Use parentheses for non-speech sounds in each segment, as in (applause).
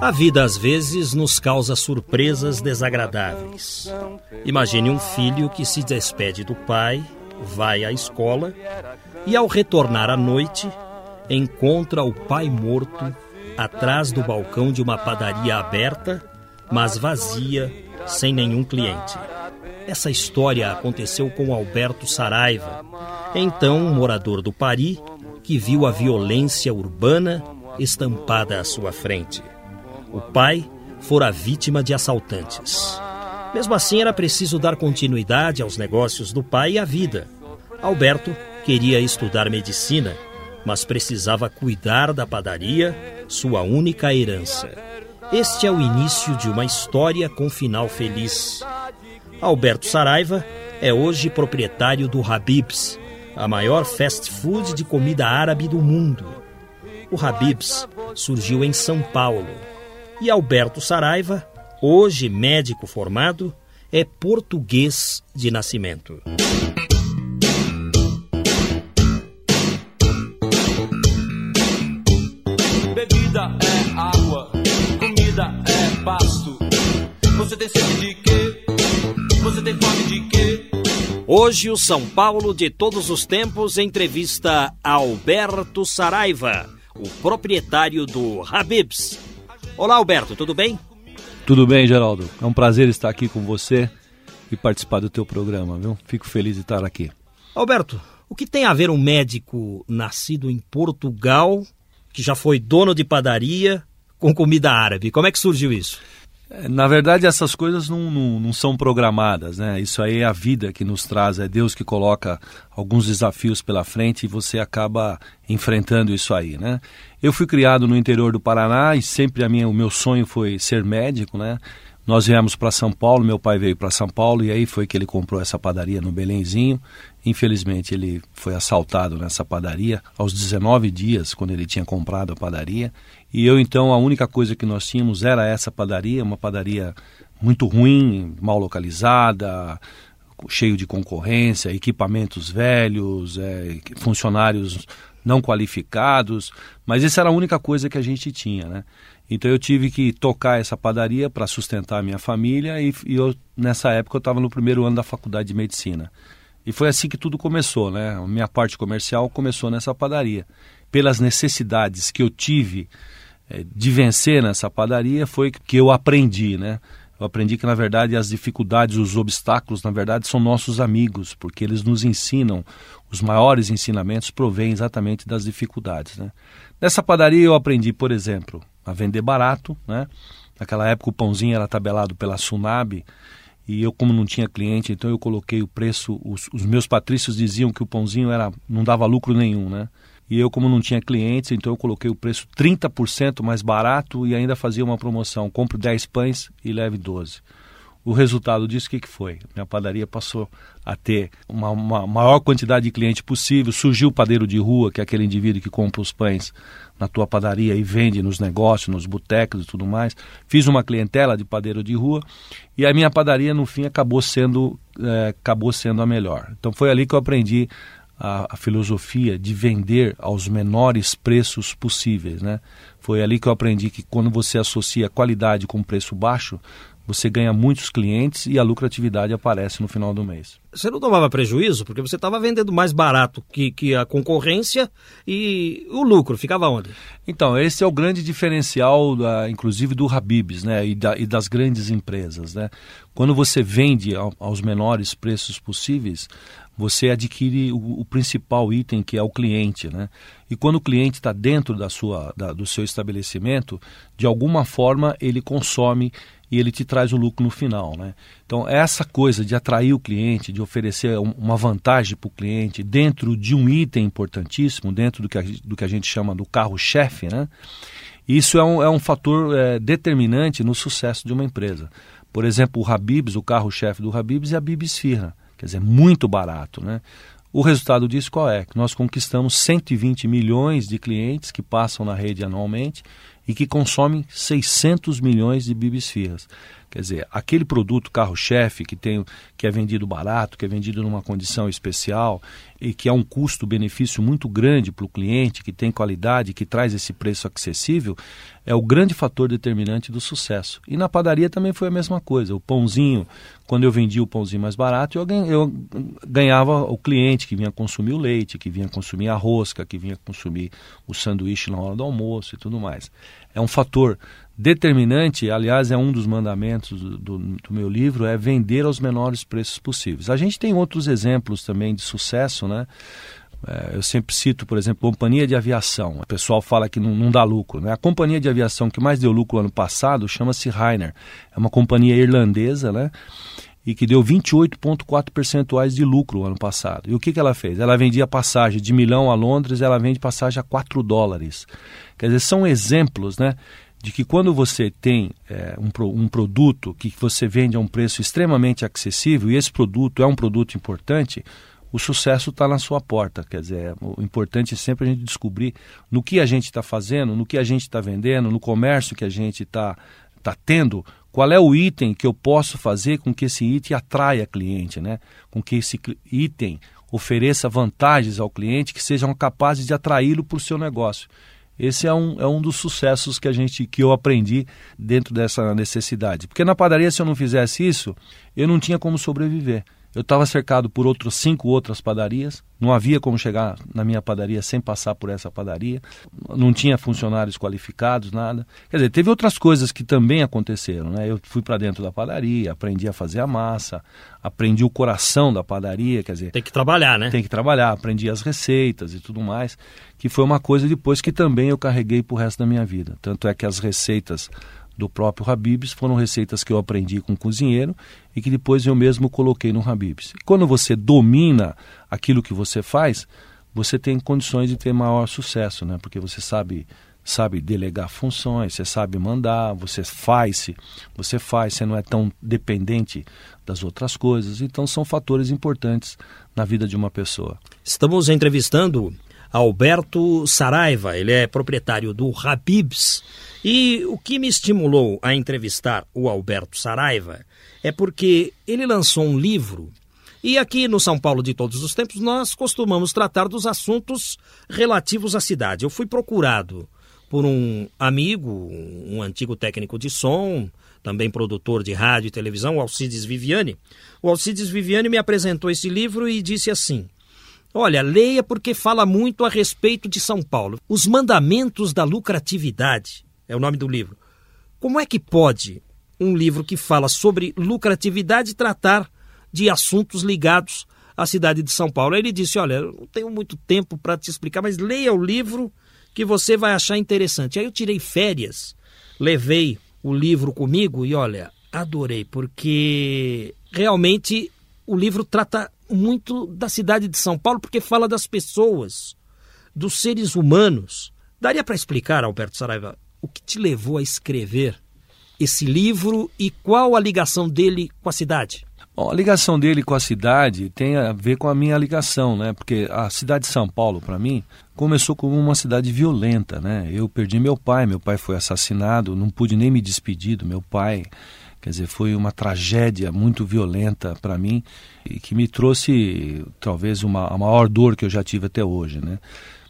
A vida às vezes nos causa surpresas desagradáveis. Imagine um filho que se despede do pai, vai à escola e, ao retornar à noite, encontra o pai morto atrás do balcão de uma padaria aberta, mas vazia, sem nenhum cliente. Essa história aconteceu com Alberto Saraiva, então um morador do Pari, que viu a violência urbana estampada à sua frente. O pai fora vítima de assaltantes. Mesmo assim, era preciso dar continuidade aos negócios do pai e à vida. Alberto queria estudar medicina, mas precisava cuidar da padaria, sua única herança. Este é o início de uma história com final feliz. Alberto Saraiva é hoje proprietário do Habib's, a maior fast food de comida árabe do mundo. O Habib's surgiu em São Paulo e Alberto Saraiva, hoje médico formado, é português de nascimento. Bebida é água, comida é pasto. Você tem sede de quê? Você tem fome de quê? Hoje o São Paulo de todos os tempos entrevista Alberto Saraiva, o proprietário do Habib's. Olá Alberto, tudo bem? Tudo bem, Geraldo. É um prazer estar aqui com você e participar do teu programa, viu? Fico feliz de estar aqui. Alberto, o que tem a ver um médico nascido em Portugal, que já foi dono de padaria, com comida árabe? Como é que surgiu isso? É, na verdade, essas coisas não, não, não, são programadas, né? Isso aí é a vida que nos traz, é Deus que coloca alguns desafios pela frente e você acaba enfrentando isso aí, né? Eu fui criado no interior do Paraná e sempre a minha, o meu sonho foi ser médico, né? Nós viemos para São Paulo, meu pai veio para São Paulo e aí foi que ele comprou essa padaria no Belenzinho. Infelizmente ele foi assaltado nessa padaria aos 19 dias, quando ele tinha comprado a padaria. E eu então, a única coisa que nós tínhamos era essa padaria, uma padaria muito ruim, mal localizada, cheio de concorrência, equipamentos velhos, é, funcionários não qualificados, mas essa era a única coisa que a gente tinha, né? Então eu tive que tocar essa padaria para sustentar a minha família e, e eu, nessa época eu estava no primeiro ano da faculdade de medicina. E foi assim que tudo começou, né? A minha parte comercial começou nessa padaria. Pelas necessidades que eu tive é, de vencer nessa padaria foi que eu aprendi, né? Eu aprendi que na verdade as dificuldades, os obstáculos, na verdade são nossos amigos, porque eles nos ensinam, os maiores ensinamentos provêm exatamente das dificuldades, né? Nessa padaria eu aprendi, por exemplo, a vender barato, né? Naquela época o pãozinho era tabelado pela Sunab e eu como não tinha cliente, então eu coloquei o preço, os, os meus patrícios diziam que o pãozinho era não dava lucro nenhum, né? E eu como não tinha clientes, então eu coloquei o preço 30% mais barato e ainda fazia uma promoção, compre 10 pães e leve 12. O resultado disso, o que, que foi? Minha padaria passou a ter uma, uma maior quantidade de cliente possível. Surgiu o padeiro de rua, que é aquele indivíduo que compra os pães na tua padaria e vende nos negócios, nos botecos e tudo mais. Fiz uma clientela de padeiro de rua e a minha padaria, no fim, acabou sendo, é, acabou sendo a melhor. Então foi ali que eu aprendi a, a, filosofia de vender aos menores preços possíveis, né? Foi ali que eu aprendi que quando você associa qualidade com preço baixo, você ganha muitos clientes e a lucratividade aparece no final do mês. Você não tomava prejuízo porque você estava vendendo mais barato que, que a concorrência e o lucro ficava onde? Então, esse é o grande diferencial, da, inclusive, do Habibs né, e, da, e das grandes empresas. Né? Quando você vende ao, aos menores preços possíveis, você adquire o, o, principal item que é o cliente, né? E quando o cliente está dentro da sua, da, do seu estabelecimento, de alguma forma ele consome e ele te traz o lucro no final, né? Então essa coisa de atrair o cliente, de oferecer uma vantagem para o cliente dentro de um item importantíssimo, dentro do que a, do que a gente chama do carro-chefe, né? Isso é um, é um fator é, determinante no sucesso de uma empresa. Por exemplo, o Habibs, o carro-chefe do Habibs é a Bibis Firra, quer dizer, muito barato, né? O resultado disso qual é? Que nós conquistamos 120 milhões de clientes que passam na rede anualmente e que consomem 600 milhões de bibisfirras. Quer dizer, aquele produto carro-chefe que, tem, que é vendido barato, que é vendido numa condição especial e que é um custo-benefício muito grande para o cliente, que tem qualidade, que traz esse preço acessível, é o grande fator determinante do sucesso. E na padaria também foi a mesma coisa. O pãozinho, quando eu vendia o pãozinho mais barato, eu, ganhava o cliente que vinha consumir o leite, que vinha consumir a rosca, que vinha consumir o sanduíche na hora do almoço e tudo mais. É um fator determinante, aliás, é um dos mandamentos do, do, meu livro, é vender aos menores preços possíveis. A gente tem outros exemplos também de sucesso, né? É, eu sempre cito, por exemplo, companhia de aviação. O pessoal fala que não, não, dá lucro. Né? A companhia de aviação que mais deu lucro ano passado chama-se Rainer. É uma companhia irlandesa, né? E que deu 28,4 percentuais de lucro ano passado. E o que, que ela fez? Ela vendia passagem de Milão a Londres, ela vende passagem a 4 dólares. Quer dizer, são exemplos, né? De que quando você tem é, um, um produto que você vende a um preço extremamente acessível e esse produto é um produto importante, o sucesso está na sua porta. Quer dizer, o importante é sempre a gente descobrir no que a gente está fazendo, no que a gente está vendendo, no comércio que a gente está tá tendo, qual é o item que eu posso fazer com que esse item atraia cliente, né? com que esse item ofereça vantagens ao cliente que sejam capazes de atraí-lo para o seu negócio. Esse é um, é um dos sucessos que a gente que eu aprendi dentro dessa necessidade. Porque na padaria, se eu não fizesse isso, eu não tinha como sobreviver. Eu estava cercado por outras cinco outras padarias. Não havia como chegar na minha padaria sem passar por essa padaria. Não tinha funcionários qualificados, nada. Quer dizer, teve outras coisas que também aconteceram. Né? Eu fui para dentro da padaria, aprendi a fazer a massa, aprendi o coração da padaria. Quer dizer, tem que trabalhar, né? Tem que trabalhar, aprendi as receitas e tudo mais. Que foi uma coisa depois que também eu carreguei para o resto da minha vida. Tanto é que as receitas do próprio Habibs foram receitas que eu aprendi com o cozinheiro e que depois eu mesmo coloquei no Habibs. quando você domina aquilo que você faz, você tem condições de ter maior sucesso, né? Porque você sabe sabe delegar funções, você sabe mandar, você faz, você faz, você não é tão dependente das outras coisas. Então são fatores importantes na vida de uma pessoa. Estamos entrevistando Alberto Saraiva, ele é proprietário do Habibs. E o que me estimulou a entrevistar o Alberto Saraiva é porque ele lançou um livro e aqui no São Paulo de todos os tempos nós costumamos tratar dos assuntos relativos à cidade. Eu fui procurado por um amigo, um antigo técnico de som, também produtor de rádio e televisão, o Alcides Viviane. O Alcides Viviane me apresentou esse livro e disse assim: Olha, leia porque fala muito a respeito de São Paulo. Os mandamentos da lucratividade é o nome do livro. Como é que pode um livro que fala sobre lucratividade tratar de assuntos ligados à cidade de São Paulo? Aí ele disse: Olha, eu não tenho muito tempo para te explicar, mas leia o livro que você vai achar interessante. Aí eu tirei férias, levei o livro comigo e olha, adorei, porque realmente o livro trata muito da cidade de São Paulo porque fala das pessoas, dos seres humanos. Daria para explicar, Alberto Saraiva, o que te levou a escrever esse livro e qual a ligação dele com a cidade? Bom, a ligação dele com a cidade tem a ver com a minha ligação, né? Porque a cidade de São Paulo, para mim, começou como uma cidade violenta, né? Eu perdi meu pai, meu pai foi assassinado, não pude nem me despedir do meu pai. Quer dizer, foi uma tragédia muito violenta para mim e que me trouxe talvez uma, a maior dor que eu já tive até hoje, né?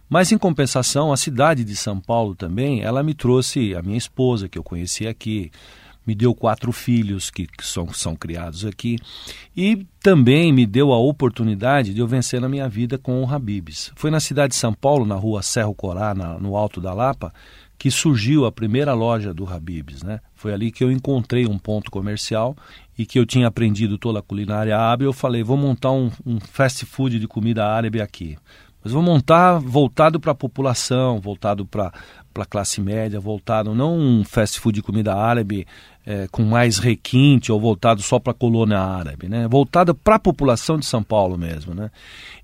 Mas em compensação, a cidade de São Paulo também, ela me trouxe a minha esposa que eu conheci aqui, me deu quatro filhos que, que são, são criados aqui e também me deu a oportunidade de eu vencer na minha vida com o Habibs. Foi na cidade de São Paulo, na rua Serro Corá, na, no Alto da Lapa, que surgiu a primeira loja do Habibs, né? Foi ali que eu encontrei um ponto comercial e que eu tinha aprendido toda a culinária árabe. Eu falei, vou montar um, um fast food de comida árabe aqui. Mas vou montar voltado para a população, voltado para a classe média, voltado não um fast food de comida árabe é, com mais requinte ou voltado só para a colônia árabe, né? voltado para a população de São Paulo mesmo. Né?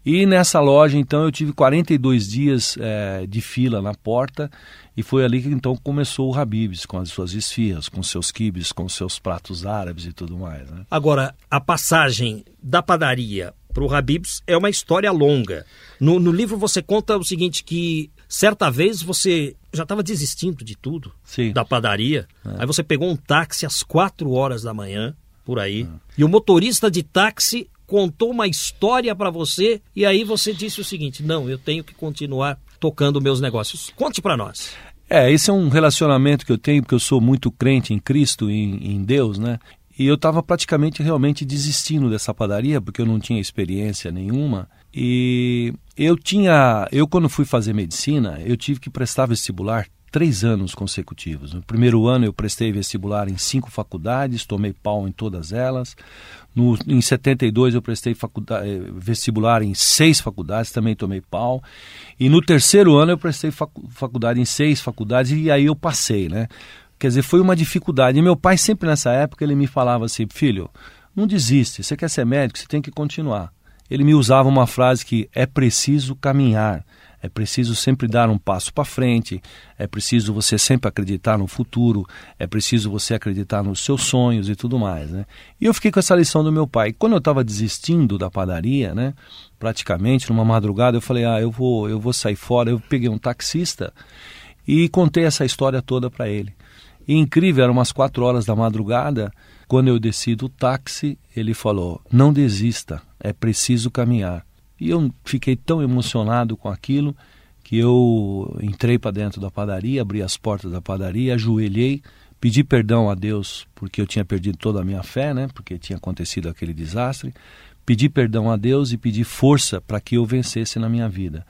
E nessa loja, então, eu tive 42 dias é, de fila na porta e foi ali que então começou o Habibs, com as suas esfias, com seus quibes, com seus pratos árabes e tudo mais. Né? Agora, a passagem da padaria para o Habibs é uma história longa. No, no livro você conta o seguinte, que certa vez você já estava desistindo de tudo, Sim. da padaria. É. Aí você pegou um táxi às quatro horas da manhã, por aí, é. e o motorista de táxi contou uma história para você e aí você disse o seguinte: não, eu tenho que continuar tocando meus negócios. Conte para nós. É, esse é um relacionamento que eu tenho, porque eu sou muito crente em Cristo, em, em Deus, né? E eu estava praticamente realmente desistindo dessa padaria, porque eu não tinha experiência nenhuma. E eu tinha, eu quando fui fazer medicina, eu tive que prestar vestibular três anos consecutivos. No primeiro ano eu prestei vestibular em cinco faculdades, tomei pau em todas elas. No, em 72 eu prestei eh, vestibular em seis faculdades, também tomei pau. E no terceiro ano eu prestei facu faculdade em seis faculdades e aí eu passei, né? Quer dizer, foi uma dificuldade. E meu pai sempre nessa época ele me falava assim, filho, não desiste, você quer ser médico, você tem que continuar ele me usava uma frase que é preciso caminhar, é preciso sempre dar um passo para frente, é preciso você sempre acreditar no futuro, é preciso você acreditar nos seus sonhos e tudo mais, né? E eu fiquei com essa lição do meu pai. Quando eu estava desistindo da padaria, né, praticamente numa madrugada, eu falei: "Ah, eu vou, eu vou sair fora". Eu peguei um taxista e contei essa história toda para ele. E incrível, eram umas quatro horas da madrugada, quando eu desci do táxi, ele falou: Não desista, é preciso caminhar. E eu fiquei tão emocionado com aquilo que eu entrei para dentro da padaria, abri as portas da padaria, ajoelhei, pedi perdão a Deus porque eu tinha perdido toda a minha fé, né? Porque tinha acontecido aquele desastre. Pedi perdão a Deus e pedi força para que eu vencesse na minha vida.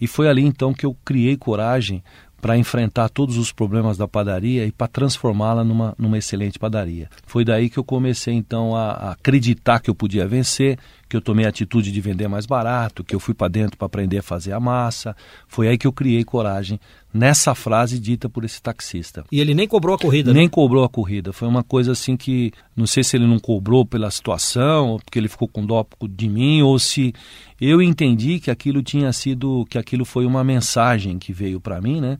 E foi ali então que eu criei coragem para enfrentar todos os problemas da padaria e para transformá-la numa, numa excelente padaria. Foi daí que eu comecei então a, a, acreditar que eu podia vencer, que eu tomei a atitude de vender mais barato, que eu fui para dentro para aprender a fazer a massa. Foi aí que eu criei coragem nessa frase dita por esse taxista. E ele nem cobrou a corrida? Nem né? cobrou a corrida. Foi uma coisa assim que não sei se ele não cobrou pela situação, ou porque ele ficou com dó de mim, ou se eu entendi que aquilo tinha sido, que aquilo foi uma mensagem que veio para mim, né?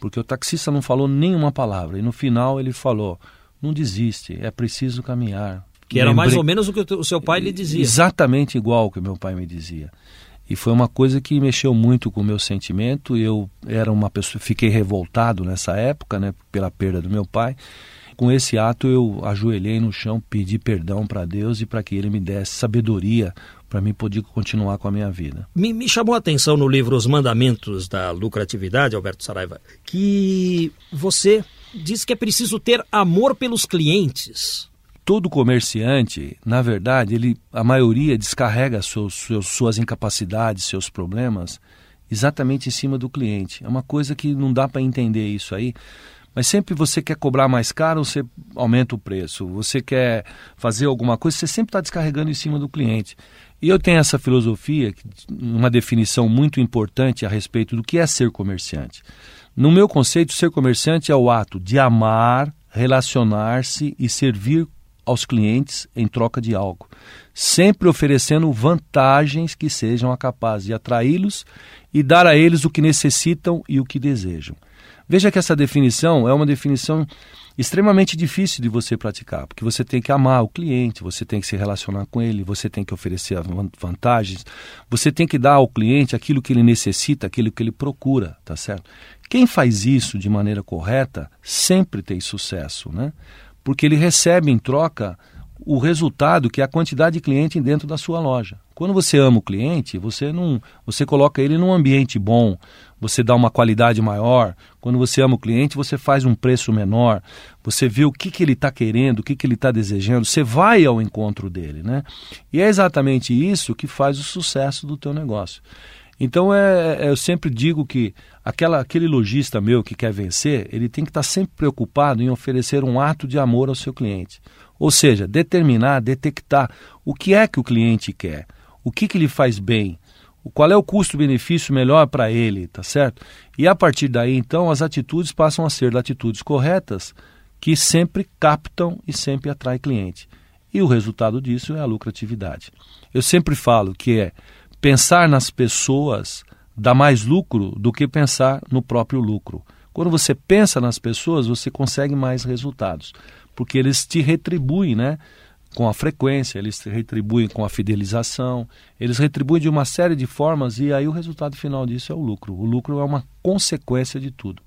Porque o taxista não falou nenhuma palavra e no final ele falou: "Não desiste, é preciso caminhar". Que era Lembrei... mais ou menos o que o seu pai lhe dizia. Exatamente igual o que meu pai me dizia. E foi uma coisa que mexeu muito com o meu sentimento. Eu era uma pessoa, fiquei revoltado nessa época, né, pela perda do meu pai. Com esse ato eu ajoelhei no chão, pedi perdão para Deus e para que ele me desse sabedoria para mim poder continuar com a minha vida. Me, me, chamou a atenção no livro Os Mandamentos da Lucratividade, Alberto Saraiva, que você diz que é preciso ter amor pelos clientes. Todo comerciante, na verdade, ele, a maioria descarrega seus, seus, suas incapacidades, seus problemas, exatamente em cima do cliente. É uma coisa que não dá para entender isso aí. Mas sempre você quer cobrar mais caro, você aumenta o preço. Você quer fazer alguma coisa, você sempre está descarregando em cima do cliente. E eu tenho essa filosofia, uma definição muito importante a respeito do que é ser comerciante. No meu conceito, ser comerciante é o ato de amar, relacionar-se e servir aos clientes em troca de algo, sempre oferecendo vantagens que sejam capazes de atraí-los e dar a eles o que necessitam e o que desejam. Veja que essa definição é uma definição extremamente difícil de você praticar, porque você tem que amar o cliente, você tem que se relacionar com ele, você tem que oferecer vantagens, você tem que dar ao cliente aquilo que ele necessita, aquilo que ele procura, tá certo? Quem faz isso de maneira correta sempre tem sucesso, né? Porque ele recebe em troca o resultado que é a quantidade de cliente dentro da sua loja. Quando você ama o cliente, você não, você coloca ele num ambiente bom, você dá uma qualidade maior. Quando você ama o cliente, você faz um preço menor. Você vê o que, que ele está querendo, o que, que ele está desejando. Você vai ao encontro dele, né? E é exatamente isso que faz o sucesso do teu negócio. Então é, é, eu sempre digo que aquela, aquele lojista meu que quer vencer, ele tem que estar tá sempre preocupado em oferecer um ato de amor ao seu cliente. Ou seja, determinar, detectar o que é que o cliente quer, o que, que lhe faz bem, qual é o custo-benefício melhor para ele, tá certo? E a partir daí, então, as atitudes passam a ser atitudes corretas que sempre captam e sempre atraem cliente. E o resultado disso é a lucratividade. Eu sempre falo que é pensar nas pessoas dá mais lucro do que pensar no próprio lucro. Quando você pensa nas pessoas, você consegue mais resultados, porque eles te retribuem, né? Com a frequência, eles retribuem com a fidelização, eles retribuem de uma série de formas e aí o resultado final disso é o lucro. O lucro é uma consequência de tudo.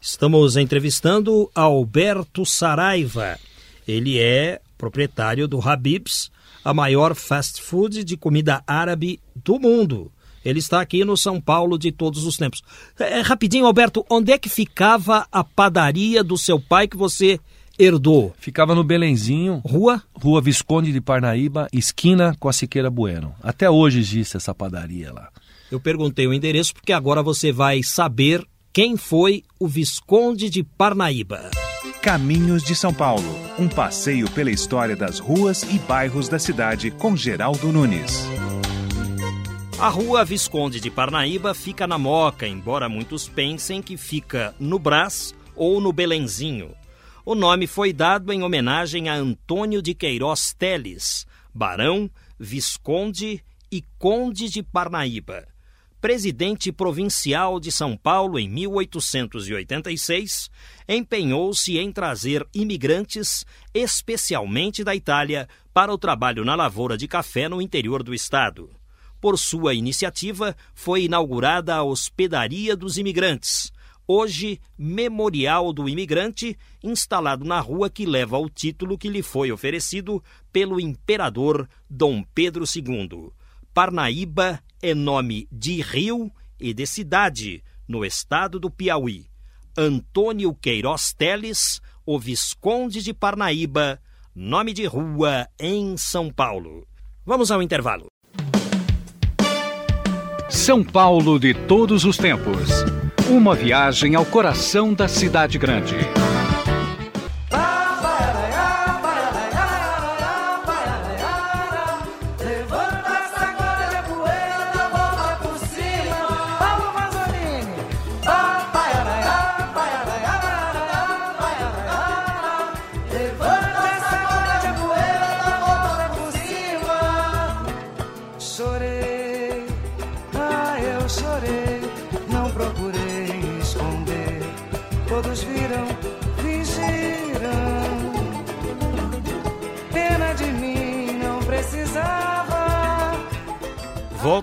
Estamos entrevistando Alberto Saraiva. Ele é proprietário do Habib's, a maior fast food de comida árabe do mundo. Ele está aqui no São Paulo de todos os tempos. É, rapidinho, Alberto, onde é que ficava a padaria do seu pai que você herdou? Ficava no Belenzinho. Rua? Rua Visconde de Parnaíba, esquina com a Siqueira Bueno. Até hoje existe essa padaria lá. Eu perguntei o endereço porque agora você vai saber quem foi o Visconde de Parnaíba. Caminhos de São Paulo. Um passeio pela história das ruas e bairros da cidade com Geraldo Nunes. A rua Visconde de Parnaíba fica na Moca, embora muitos pensem que fica no Brás ou no Belenzinho. O nome foi dado em homenagem a Antônio de Queiroz Teles, barão, visconde e conde de Parnaíba. Presidente provincial de São Paulo em 1886, empenhou-se em trazer imigrantes, especialmente da Itália, para o trabalho na lavoura de café no interior do estado. Por sua iniciativa, foi inaugurada a Hospedaria dos Imigrantes, hoje Memorial do Imigrante, instalado na rua que leva o título que lhe foi oferecido pelo imperador Dom Pedro II. Parnaíba é nome de rio e de cidade, no estado do Piauí. Antônio Queiroz Teles, o Visconde de Parnaíba, nome de rua em São Paulo. Vamos ao intervalo. São Paulo de todos os tempos. Uma viagem ao coração da cidade grande.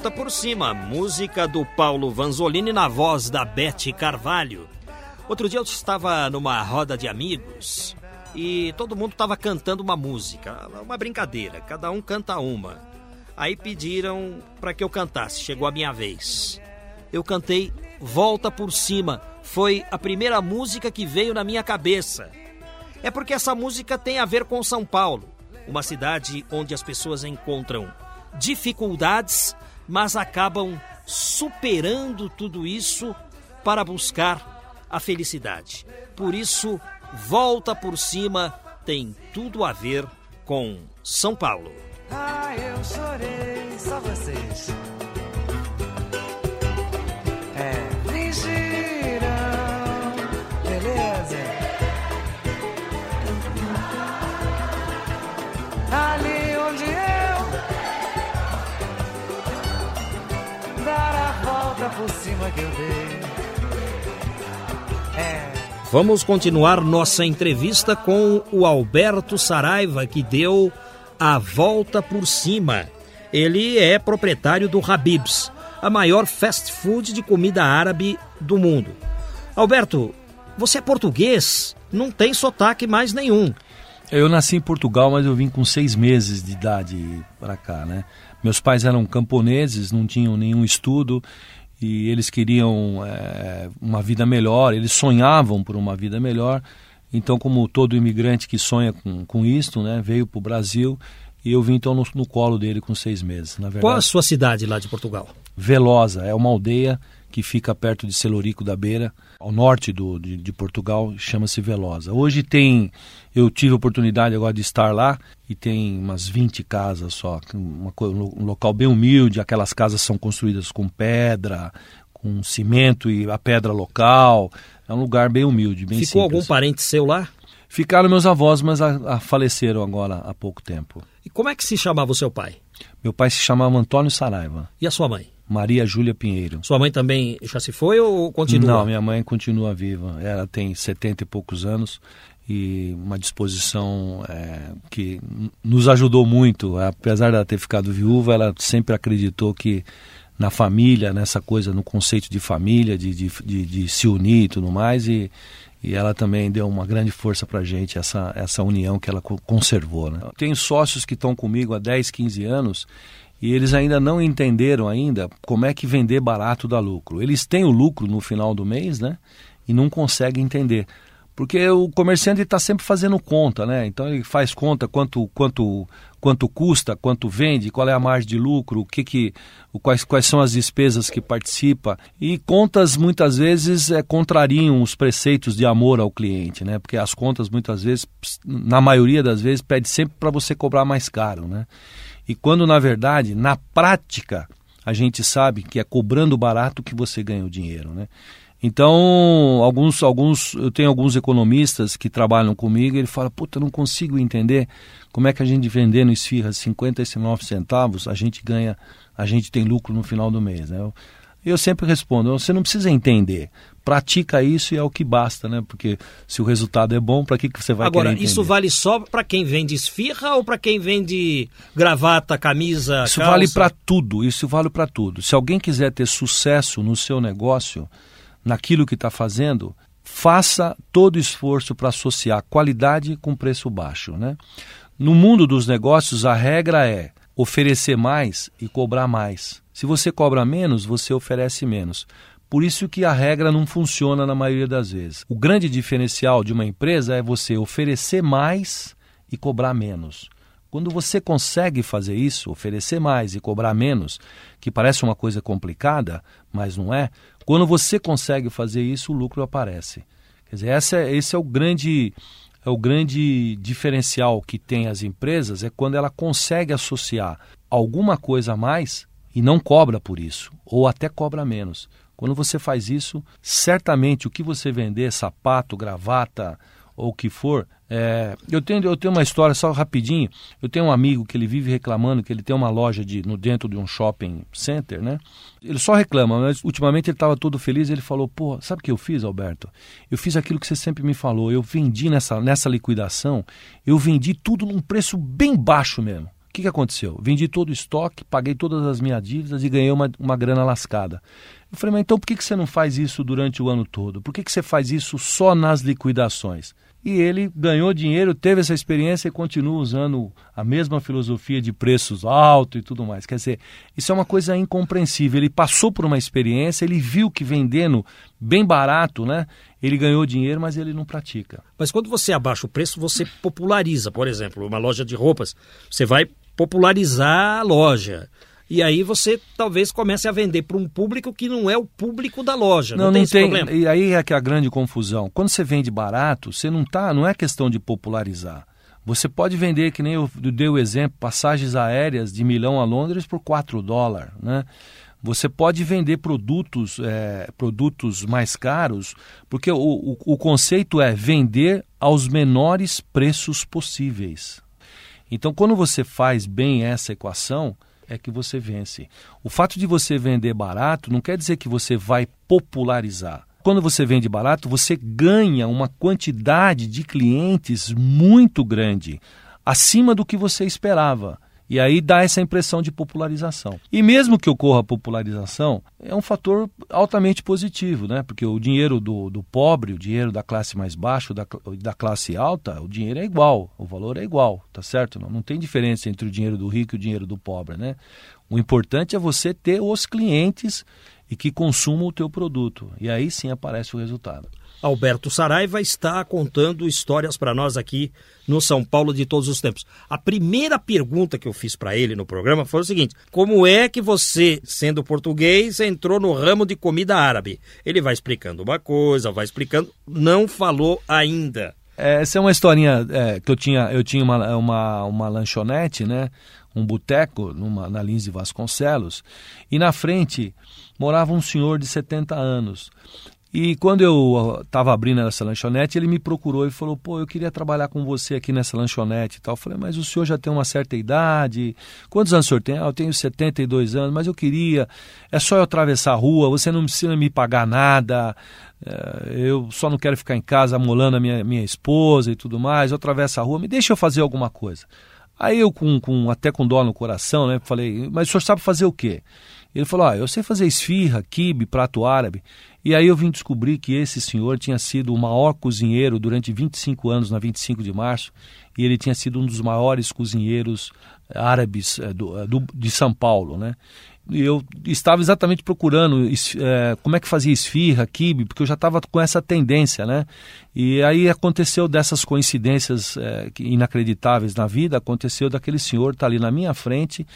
Volta por cima, música do Paulo Vanzolini na voz da Bete Carvalho. Outro dia eu estava numa roda de amigos e todo mundo estava cantando uma música, uma brincadeira, cada um canta uma. Aí pediram para que eu cantasse, chegou a minha vez. Eu cantei Volta por cima, foi a primeira música que veio na minha cabeça. É porque essa música tem a ver com São Paulo, uma cidade onde as pessoas encontram dificuldades mas acabam superando tudo isso para buscar a felicidade. Por isso, volta por cima tem tudo a ver com São Paulo. Ah, eu chorei, só vocês. Vamos continuar nossa entrevista com o Alberto Saraiva, que deu a volta por cima. Ele é proprietário do Habib's, a maior fast food de comida árabe do mundo. Alberto, você é português, não tem sotaque mais nenhum. Eu nasci em Portugal, mas eu vim com seis meses de idade para cá, né? Meus pais eram camponeses, não tinham nenhum estudo e eles queriam é, uma vida melhor, eles sonhavam por uma vida melhor. Então, como todo imigrante que sonha com, com isto, né, veio para o Brasil e eu vim então no, no, colo dele com seis meses. Na verdade, Qual a sua cidade lá de Portugal? Velosa, é uma aldeia que fica perto de Celorico da Beira, ao norte do, de, de Portugal, chama-se Velosa. Hoje tem, eu tive a oportunidade agora de estar lá e tem umas 20 casas só, uma, um local bem humilde, aquelas casas são construídas com pedra, com cimento e a pedra local, é um lugar bem humilde, bem Ficou simples. algum parente seu lá? Ficaram meus avós, mas a, a faleceram agora há pouco tempo. E como é que se chamava o seu pai? Meu pai se chamava Antônio Saraiva. E a sua mãe? Maria Júlia Pinheiro. Sua mãe também já se foi ou continua? Não, minha mãe continua viva. Ela tem 70 e poucos anos e uma disposição é, que nos ajudou muito. Apesar dela ter ficado viúva, ela sempre acreditou que na família, nessa coisa, no conceito de família, de, de, de, de se unir e tudo mais. E, e ela também deu uma grande força para a gente, essa, essa união que ela conservou. Né? Tenho sócios que estão comigo há 10, 15 anos e eles ainda não entenderam ainda como é que vender barato dá lucro. Eles têm o lucro no final do mês, né? E não conseguem entender. Porque o comerciante está sempre fazendo conta, né? Então ele faz conta quanto, quanto, quanto custa, quanto vende, qual é a margem de lucro, o que que, quais, quais são as despesas que participa. E contas muitas vezes é, contrariam os preceitos de amor ao cliente, né? Porque as contas muitas vezes, na maioria das vezes, pede sempre para você cobrar mais caro, né? E quando, na verdade, na prática, a gente sabe que é cobrando barato que você ganha o dinheiro, né? Então, alguns, alguns, eu tenho alguns economistas que trabalham comigo ele fala, puta, não consigo entender como é que a gente vendendo esfirra 59 centavos, a gente ganha, a gente tem lucro no final do mês, né? Eu, eu sempre respondo, você não precisa entender, pratica isso e é o que basta, né? Porque se o resultado é bom, para que, que você vai Agora, querer isso vale só para quem vende esfirra ou para quem vende gravata, camisa, Isso calça? vale para tudo, isso vale para tudo. Se alguém quiser ter sucesso no seu negócio, naquilo que está fazendo, faça todo esforço para associar qualidade com preço baixo. Né? No mundo dos negócios, a regra é oferecer mais e cobrar mais. Se você cobra menos, você oferece menos. Por isso que a regra não funciona na maioria das vezes. O grande diferencial de uma empresa é você oferecer mais e cobrar menos. Quando você consegue fazer isso, oferecer mais e cobrar menos, que parece uma coisa complicada, mas não é, quando você consegue fazer isso, o lucro aparece. Quer dizer, essa é, esse é o grande é o grande diferencial que tem as empresas é quando ela consegue associar alguma coisa a mais e não cobra por isso, ou até cobra menos. Quando você faz isso, certamente o que você vender, sapato, gravata ou o que for, é, eu, tenho, eu tenho uma história só rapidinho. Eu tenho um amigo que ele vive reclamando que ele tem uma loja de, no dentro de um shopping center, né? Ele só reclama, mas ultimamente ele estava todo feliz. Ele falou: Pô, sabe o que eu fiz, Alberto? Eu fiz aquilo que você sempre me falou. Eu vendi nessa, nessa liquidação, eu vendi tudo num preço bem baixo mesmo. O que, que aconteceu? Vendi todo o estoque, paguei todas as minhas dívidas e ganhei uma, uma grana lascada. Eu falei, mas então por que, que você não faz isso durante o ano todo? Por que, que você faz isso só nas liquidações? E ele ganhou dinheiro, teve essa experiência e continua usando a mesma filosofia de preços altos e tudo mais. Quer dizer, isso é uma coisa incompreensível. Ele passou por uma experiência, ele viu que vendendo bem barato, né? Ele ganhou dinheiro, mas ele não pratica. Mas quando você abaixa o preço, você populariza. Por exemplo, uma loja de roupas, você vai popularizar a loja. E aí você talvez comece a vender para um público que não é o público da loja. Não, não tem, não tem problema. E aí é que é a grande confusão. Quando você vende barato, você não tá, não é questão de popularizar. Você pode vender, que nem eu dei o exemplo, passagens aéreas de Milão a Londres por 4 dólares, né? Você pode vender produtos, é, produtos mais caros, porque o, o, o conceito é vender aos menores preços possíveis. Então, quando você faz bem essa equação, é que você vence. O fato de você vender barato não quer dizer que você vai popularizar. Quando você vende barato, você ganha uma quantidade de clientes muito grande, acima do que você esperava. E aí dá essa impressão de popularização. E mesmo que ocorra popularização, é um fator altamente positivo, né? Porque o dinheiro do, do pobre, o dinheiro da classe mais baixa, da, da classe alta, o dinheiro é igual, o valor é igual, tá certo? Não, não tem diferença entre o dinheiro do rico e o dinheiro do pobre, né? O importante é você ter os clientes e que consuma o teu produto. E aí sim aparece o resultado. Alberto Saraiva está contando histórias para nós aqui no São Paulo de todos os tempos. A primeira pergunta que eu fiz para ele no programa foi o seguinte: como é que você, sendo português, entrou no ramo de comida árabe? Ele vai explicando uma coisa, vai explicando, não falou ainda. Essa é uma historinha é, que eu tinha. Eu tinha uma, uma, uma lanchonete, né? Um boteco na Lins de Vasconcelos. E na frente morava um senhor de 70 anos. E quando eu estava abrindo essa lanchonete, ele me procurou e falou: pô, eu queria trabalhar com você aqui nessa lanchonete e tal. Eu falei: mas o senhor já tem uma certa idade. Quantos anos o senhor tem? Ah, eu tenho 72 anos, mas eu queria. É só eu atravessar a rua, você não precisa me pagar nada. É, eu só não quero ficar em casa amolando a minha, minha esposa e tudo mais. Eu atravesso a rua, me deixa eu fazer alguma coisa. Aí eu, com, com, até com dó no coração, né, falei: mas o senhor sabe fazer o quê? Ele falou: ah, eu sei fazer esfirra, quibe, prato árabe. E aí eu vim descobrir que esse senhor tinha sido o maior cozinheiro durante 25 anos, na 25 de março, e ele tinha sido um dos maiores cozinheiros árabes é, do, é, do, de São Paulo, né? Eu estava exatamente procurando é, como é que fazia esfirra, quibe, porque eu já estava com essa tendência, né? E aí aconteceu dessas coincidências é, inacreditáveis na vida, aconteceu daquele senhor estar tá ali na minha frente,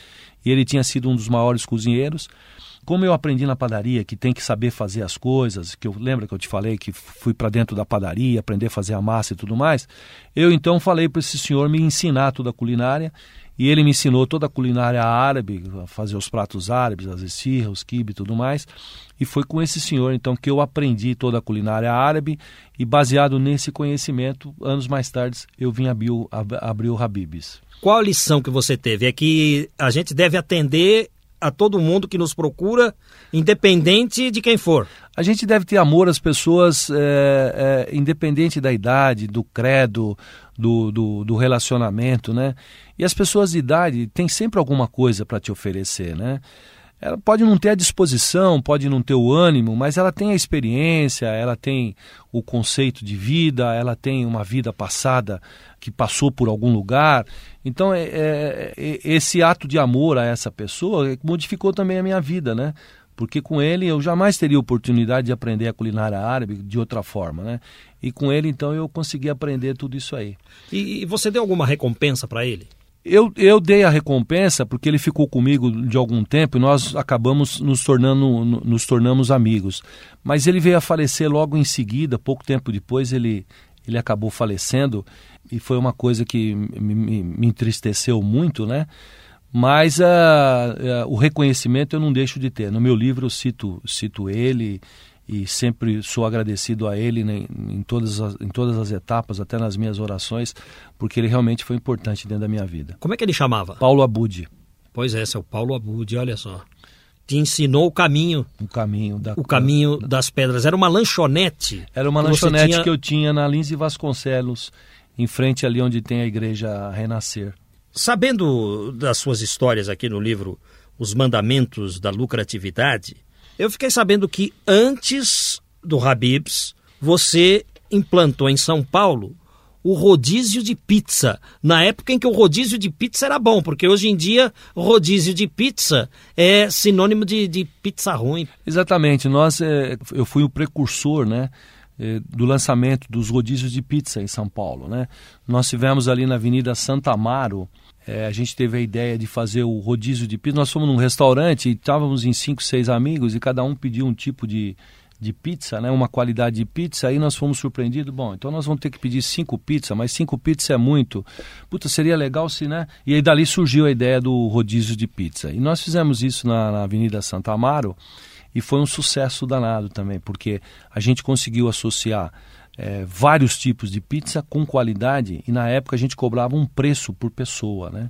e ele tinha sido um dos maiores cozinheiros, como eu aprendi na padaria que tem que saber fazer as coisas, que eu lembra que eu te falei que fui para dentro da padaria, aprender a fazer a massa e tudo mais, eu então falei para esse senhor me ensinar toda a culinária e ele me ensinou toda a culinária árabe, fazer os pratos árabes, as esfirras, os quibe e tudo mais. E foi com esse senhor então que eu aprendi toda a culinária árabe e baseado nesse conhecimento, anos mais tarde eu vim abrir, abrir o Habibs. Qual a lição que você teve? É que a gente deve atender a todo mundo que nos procura, independente de quem for. A gente deve ter amor às pessoas, é, é, independente da idade, do credo, do, do, do, relacionamento, né? E as pessoas de idade têm sempre alguma coisa para te oferecer, né? Ela pode não ter a disposição, pode não ter o ânimo, mas ela tem a experiência, ela tem o conceito de vida, ela tem uma vida passada que passou por algum lugar. Então, é, é, é, esse ato de amor a essa pessoa modificou também a minha vida, né? Porque com ele eu jamais teria oportunidade de aprender a culinária árabe de outra forma, né? E com ele, então, eu consegui aprender tudo isso aí. E, e você deu alguma recompensa para ele? Eu, eu dei a recompensa porque ele ficou comigo de algum tempo e nós acabamos nos tornando nos tornamos amigos. Mas ele veio a falecer logo em seguida, pouco tempo depois ele ele acabou falecendo e foi uma coisa que me, me, me entristeceu muito, né? Mas uh, uh, o reconhecimento eu não deixo de ter. No meu livro eu cito, cito ele e sempre sou agradecido a ele né, em, todas as, em todas as etapas, até nas minhas orações, porque ele realmente foi importante dentro da minha vida. Como é que ele chamava? Paulo Abude. Pois é, seu Paulo Abude, olha só. Te ensinou o caminho. O caminho da, o caminho da, das pedras. Era uma lanchonete. Era uma que lanchonete tinha... que eu tinha na Lins e Vasconcelos, em frente ali onde tem a igreja Renascer. Sabendo das suas histórias aqui no livro Os Mandamentos da Lucratividade, eu fiquei sabendo que antes do Habibs, você implantou em São Paulo o rodízio de pizza. Na época em que o rodízio de pizza era bom, porque hoje em dia rodízio de pizza é sinônimo de, de pizza ruim. Exatamente. Nós, é, eu fui o precursor, né? É, do lançamento dos rodízios de pizza em São Paulo, né? Nós tivemos ali na Avenida Santa Amaro, é, a gente teve a ideia de fazer o rodízio de pizza. Nós fomos num restaurante e estávamos em cinco, seis amigos e cada um pediu um tipo de, de pizza, né? uma qualidade de pizza. Aí nós fomos surpreendidos. Bom, então nós vamos ter que pedir cinco pizzas, mas cinco pizzas é muito. Puta, seria legal se, né? E aí dali surgiu a ideia do rodízio de pizza. E nós fizemos isso na, na Avenida Santa Amaro e foi um sucesso danado também, porque a gente conseguiu associar é, vários tipos de pizza com qualidade e na época a gente cobrava um preço por pessoa, né?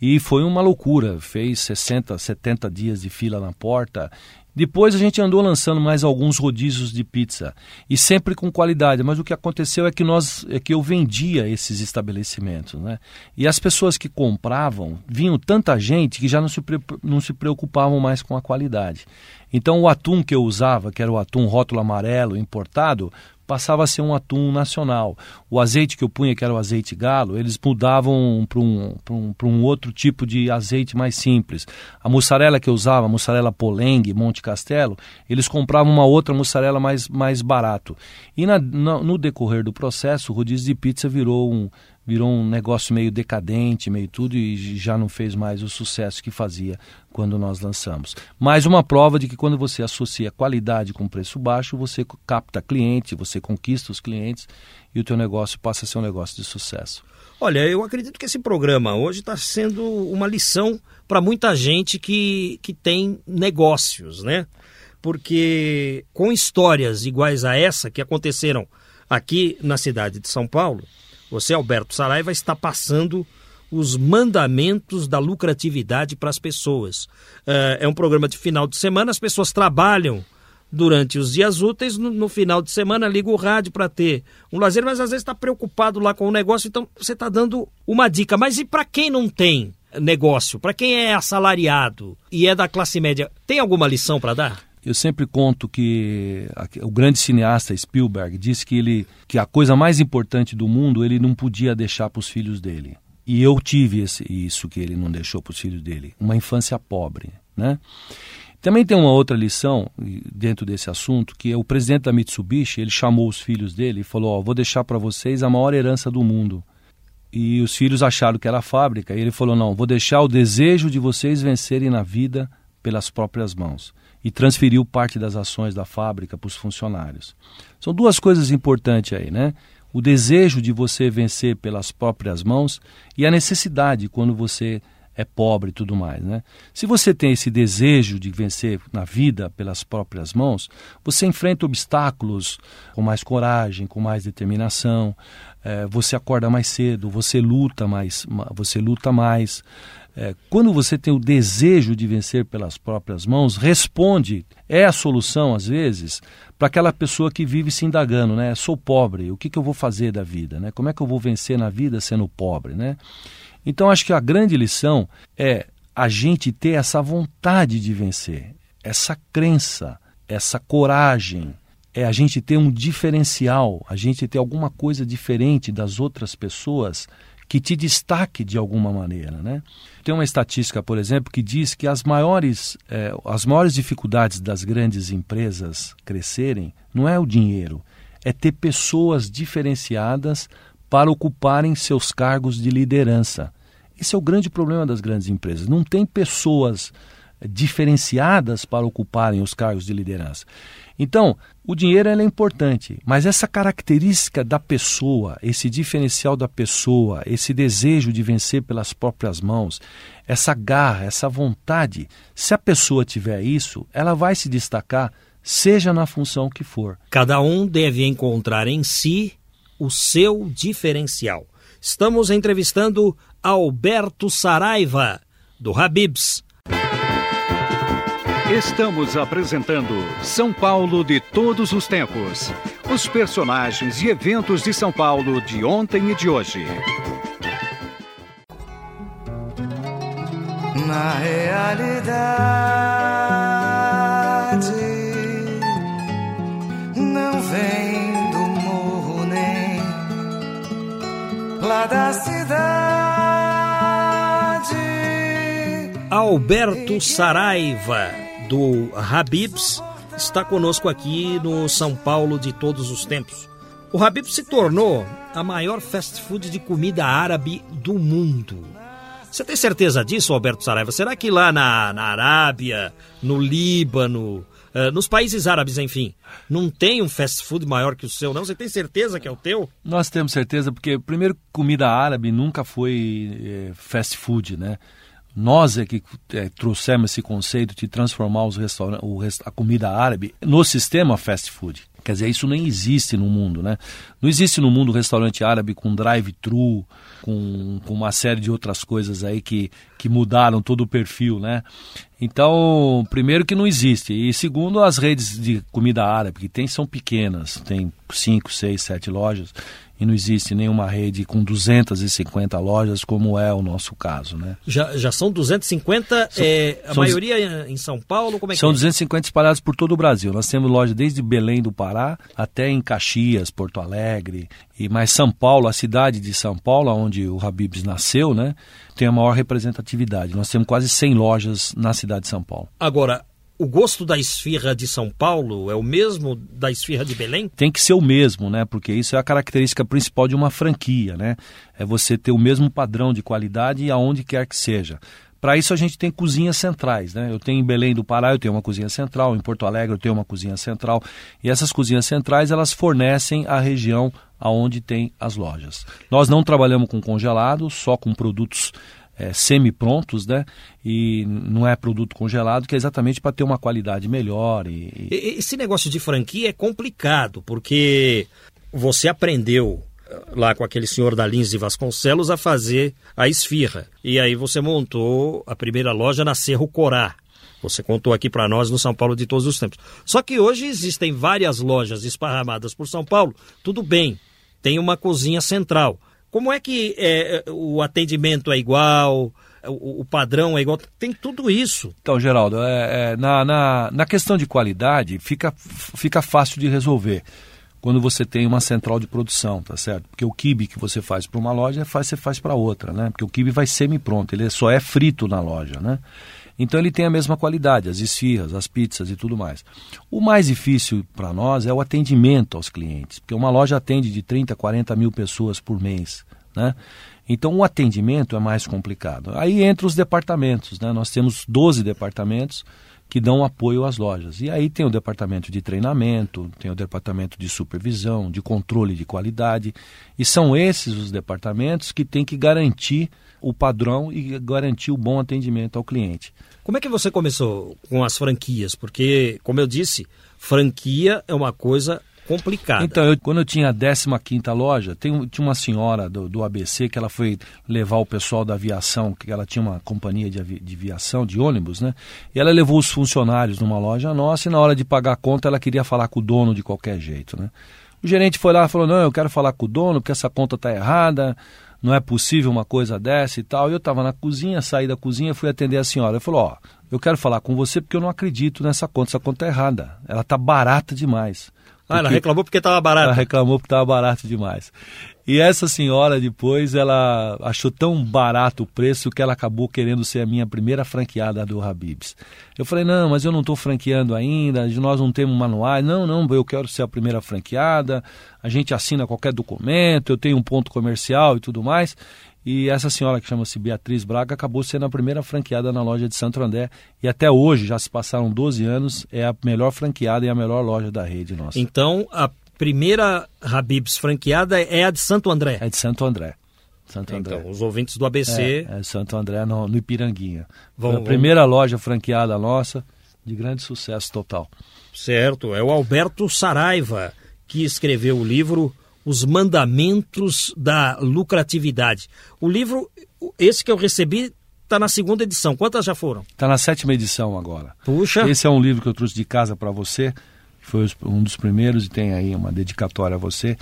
E foi uma loucura, fez 60, 70 dias de fila na porta. Depois a gente andou lançando mais alguns rodízios de pizza e sempre com qualidade, mas o que aconteceu é que nós é que eu vendia esses estabelecimentos, né? E as pessoas que compravam, vinham tanta gente que já não se, não se preocupavam mais com a qualidade. Então o atum que eu usava, que era o atum rótulo amarelo importado, passava a ser um atum nacional. O azeite que eu punha, que era o azeite galo, eles mudavam para um, um, um outro tipo de azeite mais simples. A mussarela que eu usava, a mussarela Polengue, Monte Castelo, eles compravam uma outra mussarela mais, mais barato. E na, no, no decorrer do processo, o rodízio de pizza virou um, virou um negócio meio decadente, meio tudo, e já não fez mais o sucesso que fazia quando nós lançamos. Mais uma prova de que quando você associa qualidade com preço baixo, você capta cliente, você conquista os clientes e o teu negócio passa a ser um negócio de sucesso. Olha, eu acredito que esse programa hoje está sendo uma lição para muita gente que, que tem negócios, né? Porque com histórias iguais a essa que aconteceram aqui na cidade de São Paulo, você, Alberto Saraiva, está passando os mandamentos da lucratividade para as pessoas. É, é um programa de final de semana, as pessoas trabalham durante os dias úteis, no, no final de semana liga o rádio para ter um lazer, mas às vezes está preocupado lá com o negócio, então você está dando uma dica. Mas e para quem não tem negócio, para quem é assalariado e é da classe média, tem alguma lição para dar? Eu sempre conto que o grande cineasta Spielberg disse que ele que a coisa mais importante do mundo ele não podia deixar para os filhos dele. E eu tive esse, isso que ele não deixou para os filhos dele, uma infância pobre, né? Também tem uma outra lição dentro desse assunto, que é o presidente da Mitsubishi, ele chamou os filhos dele e falou: "Ó, oh, vou deixar para vocês a maior herança do mundo". E os filhos acharam que era a fábrica, e ele falou: "Não, vou deixar o desejo de vocês vencerem na vida pelas próprias mãos" e transferiu parte das ações da fábrica para os funcionários. São duas coisas importantes aí, né? O desejo de você vencer pelas próprias mãos e a necessidade quando você é pobre e tudo mais, né? Se você tem esse desejo de vencer na vida pelas próprias mãos, você enfrenta obstáculos com mais coragem, com mais determinação, é, você acorda mais cedo, você luta mais, você luta mais, é, quando você tem o desejo de vencer pelas próprias mãos, responde, é a solução às vezes, para aquela pessoa que vive se indagando, né? Sou pobre, o que, que eu vou fazer da vida, né? Como é que eu vou vencer na vida sendo pobre, né? Então acho que a grande lição é a gente ter essa vontade de vencer, essa crença, essa coragem, é a gente ter um diferencial, a gente ter alguma coisa diferente das outras pessoas que te destaque de alguma maneira. Né? Tem uma estatística, por exemplo, que diz que as maiores, é, as maiores dificuldades das grandes empresas crescerem não é o dinheiro, é ter pessoas diferenciadas para ocuparem seus cargos de liderança. Esse é o grande problema das grandes empresas. Não tem pessoas diferenciadas para ocuparem os cargos de liderança. Então, o dinheiro é importante, mas essa característica da pessoa, esse diferencial da pessoa, esse desejo de vencer pelas próprias mãos, essa garra, essa vontade, se a pessoa tiver isso, ela vai se destacar, seja na função que for. Cada um deve encontrar em si o seu diferencial. Estamos entrevistando Alberto Saraiva, do Habibs Estamos apresentando São Paulo de todos os tempos. Os personagens e eventos de São Paulo de ontem e de hoje. Na realidade, não vem do morro nem lá da cidade. Alberto Saraiva do Habibs está conosco aqui no São Paulo de todos os tempos. O Habibs se tornou a maior fast food de comida árabe do mundo. Você tem certeza disso, Alberto Saraiva? Será que lá na, na Arábia, no Líbano, uh, nos países árabes, enfim, não tem um fast food maior que o seu, não? Você tem certeza que é o teu? Nós temos certeza, porque, primeiro, comida árabe nunca foi é, fast food, né? Nós é que é, trouxemos esse conceito de transformar os restaurantes, a comida árabe no sistema fast food. Quer dizer, isso nem existe no mundo, né? Não existe no mundo restaurante árabe com drive-thru, com, com uma série de outras coisas aí que, que mudaram todo o perfil, né? Então, primeiro que não existe. E segundo, as redes de comida árabe que tem são pequenas. Tem 5, 6, 7 lojas e não existe nenhuma rede com 250 lojas como é o nosso caso, né? Já, já são 250, são, é, a são, maioria em São Paulo, como é São que é? 250 espalhados por todo o Brasil. Nós temos loja desde Belém do Pará até em Caxias, Porto Alegre e mais São Paulo, a cidade de São Paulo, onde o Habibs nasceu, né, tem a maior representatividade. Nós temos quase 100 lojas na cidade de São Paulo. Agora, o gosto da esfirra de São Paulo é o mesmo da esfirra de Belém? Tem que ser o mesmo, né? Porque isso é a característica principal de uma franquia, né? É você ter o mesmo padrão de qualidade aonde quer que seja. Para isso a gente tem cozinhas centrais, né? Eu tenho em Belém do Pará, eu tenho uma cozinha central, em Porto Alegre eu tenho uma cozinha central, e essas cozinhas centrais elas fornecem a região aonde tem as lojas. Nós não trabalhamos com congelado, só com produtos é, semi-prontos, né? E não é produto congelado, que é exatamente para ter uma qualidade melhor. E, e... Esse negócio de franquia é complicado, porque você aprendeu eh, lá com aquele senhor da Lins de Vasconcelos a fazer a esfirra. E aí você montou a primeira loja na Cerro Corá. Você contou aqui para nós no São Paulo de todos os tempos. Só que hoje existem várias lojas esparramadas por São Paulo. Tudo bem, tem uma cozinha central. Como é que é, o atendimento é igual? O, o, padrão é igual? Tem tudo isso. Então, Geraldo, é, é, na, na, na questão de qualidade, fica, fica fácil de resolver quando você tem uma central de produção, tá certo? Porque o kibe que você faz para uma loja, faz, você faz para outra, né? Porque o kibe vai semi-pronto, ele só é frito na loja, né? Então ele tem a mesma qualidade, as esfirras, as pizzas e tudo mais. O mais difícil para nós é o atendimento aos clientes, porque uma loja atende de 30, 40 mil pessoas por mês. Né? Então o atendimento é mais complicado. Aí entra os departamentos, né? nós temos 12 departamentos que dão apoio às lojas. E aí tem o departamento de treinamento, tem o departamento de supervisão, de controle de qualidade, e são esses os departamentos que têm que garantir o padrão e garantir o bom atendimento ao cliente. Como é que você começou com as franquias? Porque, como eu disse, franquia é uma coisa complicada. Então, eu, quando eu tinha a 15 loja, tem, tinha uma senhora do, do, ABC que ela foi levar o pessoal da aviação, que ela tinha uma companhia de, avi, de aviação, de ônibus, né? E ela levou os funcionários numa loja nossa e na hora de pagar a conta ela queria falar com o dono de qualquer jeito, né? O gerente foi lá e falou, não, eu quero falar com o dono porque essa conta está errada, não é possível uma coisa dessa e tal. E eu estava na cozinha, saí da cozinha, fui atender a senhora. Eu falou, ó, eu quero falar com você porque eu não acredito nessa conta, essa conta é errada. Ela está barata demais. Ah, ela reclamou porque estava barato. Ela reclamou porque estava barato demais. E essa senhora depois, ela achou tão barato o preço que ela acabou querendo ser a minha primeira franqueada do Habibs. Eu falei, não, mas eu não estou franqueando ainda, nós não temos manuais. Não, não, eu quero ser a primeira franqueada, a gente assina qualquer documento, eu tenho um ponto comercial e tudo mais. E essa senhora que chama-se Beatriz Braga acabou sendo a primeira franqueada na loja de Santo André. E até hoje, já se passaram 12 anos, é a melhor franqueada e a melhor loja da rede nossa. Então, a primeira Habibs franqueada é a de Santo André? É de Santo André. Santo André. Então, os ouvintes do ABC. É, é Santo André, no, no Ipiranguinha. Vão, a primeira loja franqueada nossa, de grande sucesso total. Certo. É o Alberto Saraiva que escreveu o livro os Mandamentos da Lucratividade. O livro, esse que eu recebi, está na segunda edição. Quantas já foram? Está na sétima edição agora. Puxa. Esse é um livro que eu trouxe de casa para você. Foi um dos primeiros e tem aí uma dedicatória a você,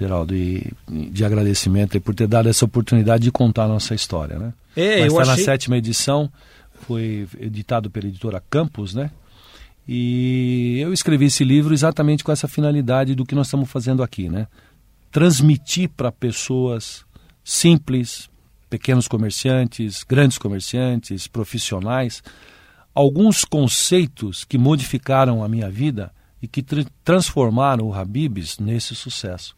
Geraldo, e de agradecimento por ter dado essa oportunidade de contar a nossa história, né? É, Mas está achei... na sétima edição, foi editado pela editora Campos, né? E eu escrevi esse livro exatamente com essa finalidade do que nós estamos fazendo aqui, né? transmitir para pessoas simples, pequenos comerciantes, grandes comerciantes, profissionais, alguns conceitos que modificaram a minha vida e que tr transformaram o Habibs nesse sucesso.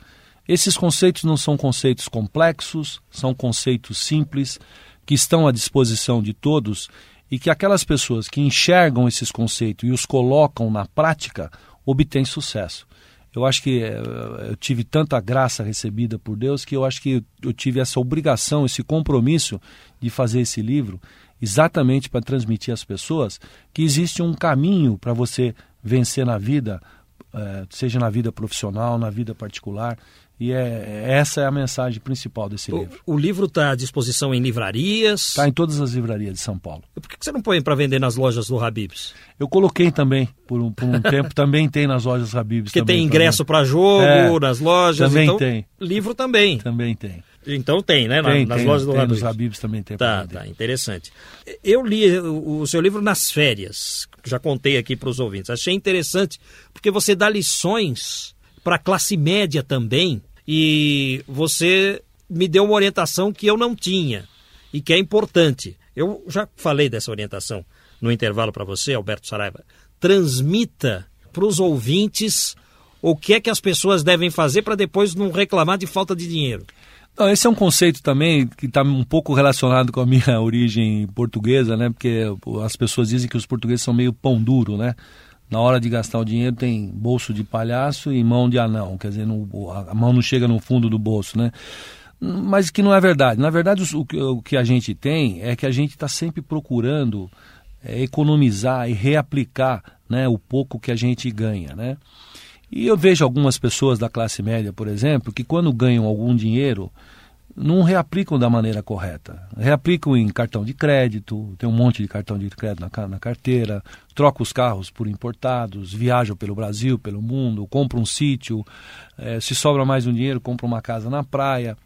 Esses conceitos não são conceitos complexos, são conceitos simples que estão à disposição de todos e que aquelas pessoas que enxergam esses conceitos e os colocam na prática obtêm sucesso eu acho que eh, eu tive tanta graça recebida por Deus que eu acho que eu tive essa obrigação, esse compromisso de fazer esse livro exatamente para transmitir às pessoas que existe um caminho para você vencer na vida, eh, seja na vida profissional, na vida particular. E é, essa é a mensagem principal desse o, livro. O livro está à disposição em livrarias? Está em todas as livrarias de São Paulo. Por que você não põe para vender nas lojas do Habibs? Eu coloquei também, por um, por um tempo, também tem nas lojas Habibs. Porque tem ingresso para jogo, é, nas lojas. Também então, tem. Livro também. Também tem. Então tem, né? Tem, nas tem, lojas do tem, Habibs. Nos Habibs também tem. Tá, tá, interessante. Eu li o, o seu livro nas férias, já contei aqui para os ouvintes. Achei interessante porque você dá lições para a classe média também e você me deu uma orientação que eu não tinha e que é importante. Eu já falei dessa orientação no intervalo para você, Alberto Saraiva. Transmita para os ouvintes o que é que as pessoas devem fazer para depois não reclamar de falta de dinheiro. Não, esse é um conceito também que está um pouco relacionado com a minha (laughs) origem portuguesa, né? Porque as pessoas dizem que os portugueses são meio pão duro, né? Na hora de gastar o dinheiro tem bolso de palhaço e mão de anão, quer dizer, no, a mão não chega no fundo do bolso, né? Mas que não é verdade. Na verdade, o, o que a gente tem é que a gente está sempre procurando é, economizar e reaplicar né, o pouco que a gente ganha, né? E eu vejo algumas pessoas da classe média, por exemplo, que quando ganham algum dinheiro, não reaplicam da maneira correta. Reaplicam em cartão de crédito, tem um monte de cartão de crédito na, na carteira, troca os carros por importados, viajam pelo Brasil, pelo mundo, compra um sítio, é, se sobra mais um dinheiro, compra uma casa na praia.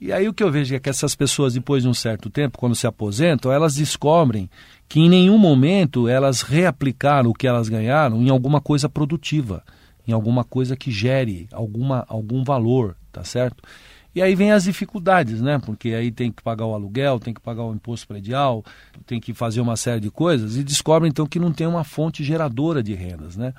E aí o que eu vejo é que essas pessoas, depois de um certo tempo, quando se aposentam, elas descobrem que em nenhum momento elas reaplicaram o que elas ganharam em alguma coisa produtiva em alguma coisa que gere alguma, algum valor, tá certo? E aí vem as dificuldades, né? Porque aí tem que pagar o aluguel, tem que pagar o imposto predial, tem que fazer uma série de coisas e descobre então que não tem uma fonte geradora de rendas, né?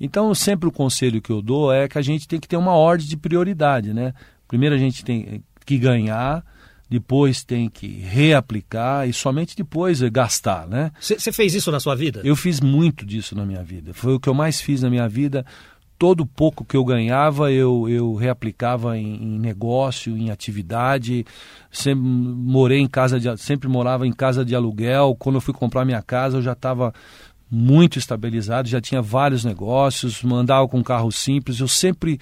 Então, sempre o conselho que eu dou é que a gente tem que ter uma ordem de prioridade, né? Primeiro a gente tem que ganhar, depois tem que reaplicar e somente depois gastar, né? Você fez isso na sua vida? Eu fiz muito disso na minha vida. Foi o que eu mais fiz na minha vida todo pouco que eu ganhava eu, eu reaplicava em, em negócio, em atividade. Sempre morei em casa de, sempre morava em casa de aluguel. Quando eu fui comprar minha casa, eu já estava muito estabilizado, já tinha vários negócios, mandava com carro simples. Eu sempre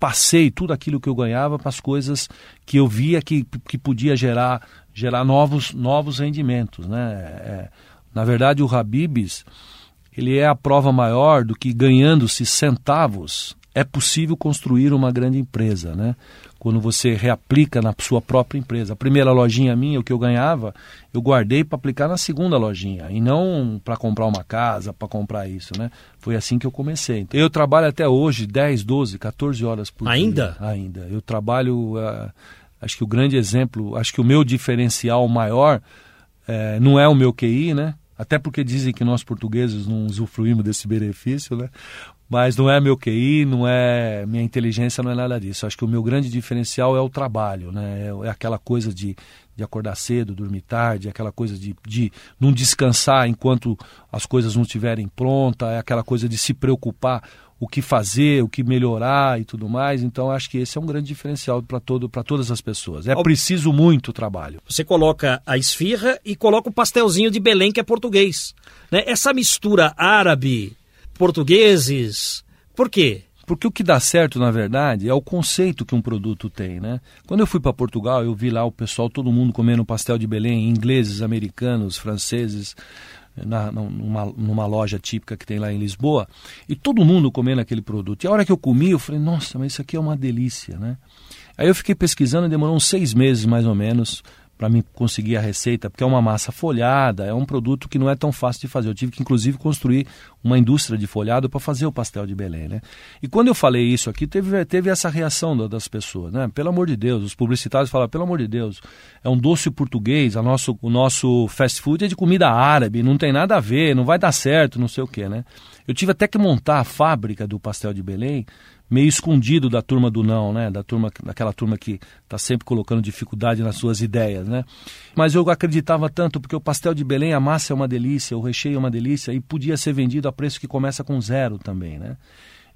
passei tudo aquilo que eu ganhava para as coisas que eu via que, que podia gerar, gerar novos, novos rendimentos. Né? É, na verdade, o Habibs ele é a prova maior do que ganhando-se centavos é possível construir uma grande empresa, né? Quando você reaplica na sua própria empresa. A primeira lojinha minha, o que eu ganhava, eu guardei para aplicar na segunda lojinha e não para comprar uma casa, para comprar isso, né? Foi assim que eu comecei. Eu trabalho até hoje 10, 12, 14 horas por Ainda? dia. Ainda? Ainda. Eu trabalho, uh, acho que o grande exemplo, acho que o meu diferencial maior uh, não é o meu QI, né? Até porque dizem que nós portugueses não usufruímos desse benefício, né? Mas não é meu QI, não é minha inteligência, não é nada disso. Acho que o meu grande diferencial é o trabalho, né? É, é aquela coisa de, de acordar cedo, dormir tarde, é aquela coisa de, de não descansar enquanto as coisas não estiverem prontas, é aquela coisa de se preocupar o que fazer, o que melhorar e tudo mais. Então acho que esse é um grande diferencial para todo, para todas as pessoas. É preciso muito trabalho. Você coloca a esfirra e coloca o pastelzinho de Belém que é português. Né? Essa mistura árabe, portugueses, por quê? Porque o que dá certo, na verdade, é o conceito que um produto tem, né? Quando eu fui para Portugal, eu vi lá o pessoal, todo mundo comendo pastel de Belém, ingleses, americanos, franceses, na, numa, numa loja típica que tem lá em Lisboa, e todo mundo comendo aquele produto. E a hora que eu comi, eu falei, nossa, mas isso aqui é uma delícia, né? Aí eu fiquei pesquisando, demorou uns seis meses mais ou menos para mim conseguir a receita, porque é uma massa folhada, é um produto que não é tão fácil de fazer. Eu tive que, inclusive, construir uma indústria de folhado para fazer o pastel de Belém, né? E quando eu falei isso aqui, teve, teve essa reação das pessoas, né? Pelo amor de Deus, os publicitários falaram, pelo amor de Deus, é um doce português, a nosso, o nosso fast food é de comida árabe, não tem nada a ver, não vai dar certo, não sei o que, né? Eu tive até que montar a fábrica do pastel de Belém meio escondido da turma do não, né? Da turma, daquela turma que está sempre colocando dificuldade nas suas ideias, né? Mas eu acreditava tanto porque o pastel de Belém, a massa é uma delícia, o recheio é uma delícia e podia ser vendido a preço que começa com zero também, né?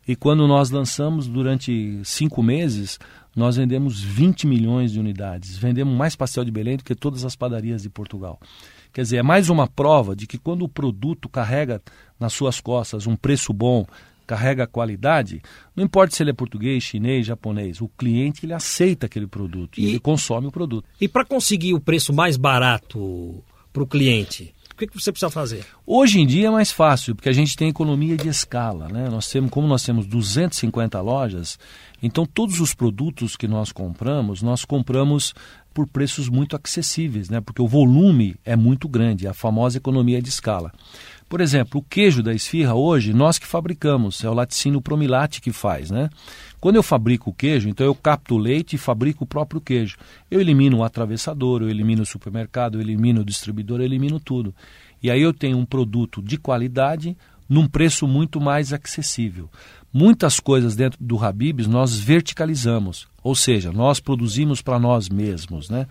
E quando nós lançamos, durante cinco meses, nós vendemos 20 milhões de unidades. Vendemos mais pastel de Belém do que todas as padarias de Portugal. Quer dizer, é mais uma prova de que quando o produto carrega nas suas costas um preço bom, carrega qualidade, não importa se ele é português, chinês, japonês, o cliente ele aceita aquele produto e, ele consome o produto. E para conseguir o preço mais barato para o cliente, o que, que você precisa fazer? Hoje em dia é mais fácil, porque a gente tem economia de escala. Né? Nós temos, como nós temos 250 lojas, então todos os produtos que nós compramos, nós compramos por preços muito acessíveis, né? porque o volume é muito grande, a famosa economia de escala. Por exemplo, o queijo da esfirra hoje, nós que fabricamos, é o laticínio promilate que faz, né? Quando eu fabrico o queijo, então eu capto o leite e fabrico o próprio queijo. Eu elimino o atravessador, eu elimino o supermercado, eu elimino o distribuidor, eu elimino tudo. E aí eu tenho um produto de qualidade num preço muito mais acessível. Muitas coisas dentro do Habibs nós verticalizamos, ou seja, nós produzimos para nós mesmos, né?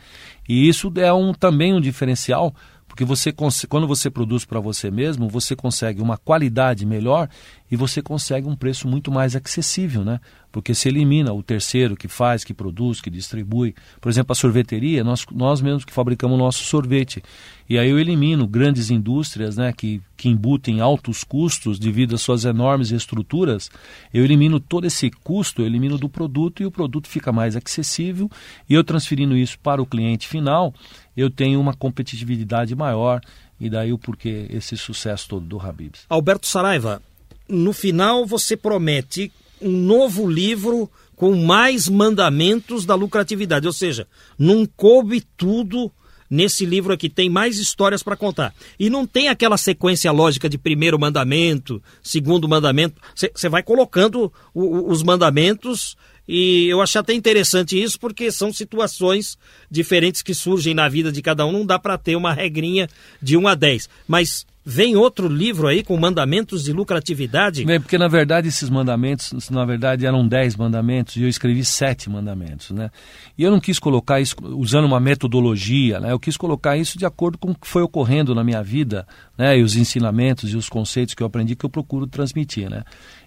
E isso é um, também um diferencial porque você quando você produz para você mesmo, você consegue uma qualidade melhor e você consegue um preço muito mais acessível, né? Porque se elimina o terceiro que faz, que produz, que distribui. Por exemplo, a sorveteria, nós, nós mesmos que fabricamos o nosso sorvete. E aí eu elimino grandes indústrias, né, que, que embutem altos custos devido às suas enormes estruturas. Eu elimino todo esse custo, eu elimino do produto e o produto fica mais acessível. E eu transferindo isso para o cliente final, eu tenho uma competitividade maior e daí o porquê esse sucesso todo do Habibs. Alberto Saraiva, no final você promete um novo livro com mais mandamentos da lucratividade, ou seja, não coube tudo nesse livro aqui, tem mais histórias para contar. E não tem aquela sequência lógica de primeiro mandamento, segundo mandamento. Você vai colocando o, o, os mandamentos e eu achei até interessante isso porque são situações diferentes que surgem na vida de cada um. Não dá para ter uma regrinha de 1 a 10. Mas Vem outro livro aí com mandamentos de lucratividade? Vem, porque na verdade esses mandamentos, na verdade eram dez mandamentos e eu escrevi sete mandamentos, né? E eu não quis colocar isso usando uma metodologia, né? Eu quis colocar isso de acordo com o que foi ocorrendo na minha vida, né? E os ensinamentos e os conceitos que eu aprendi que eu procuro transmitir, né?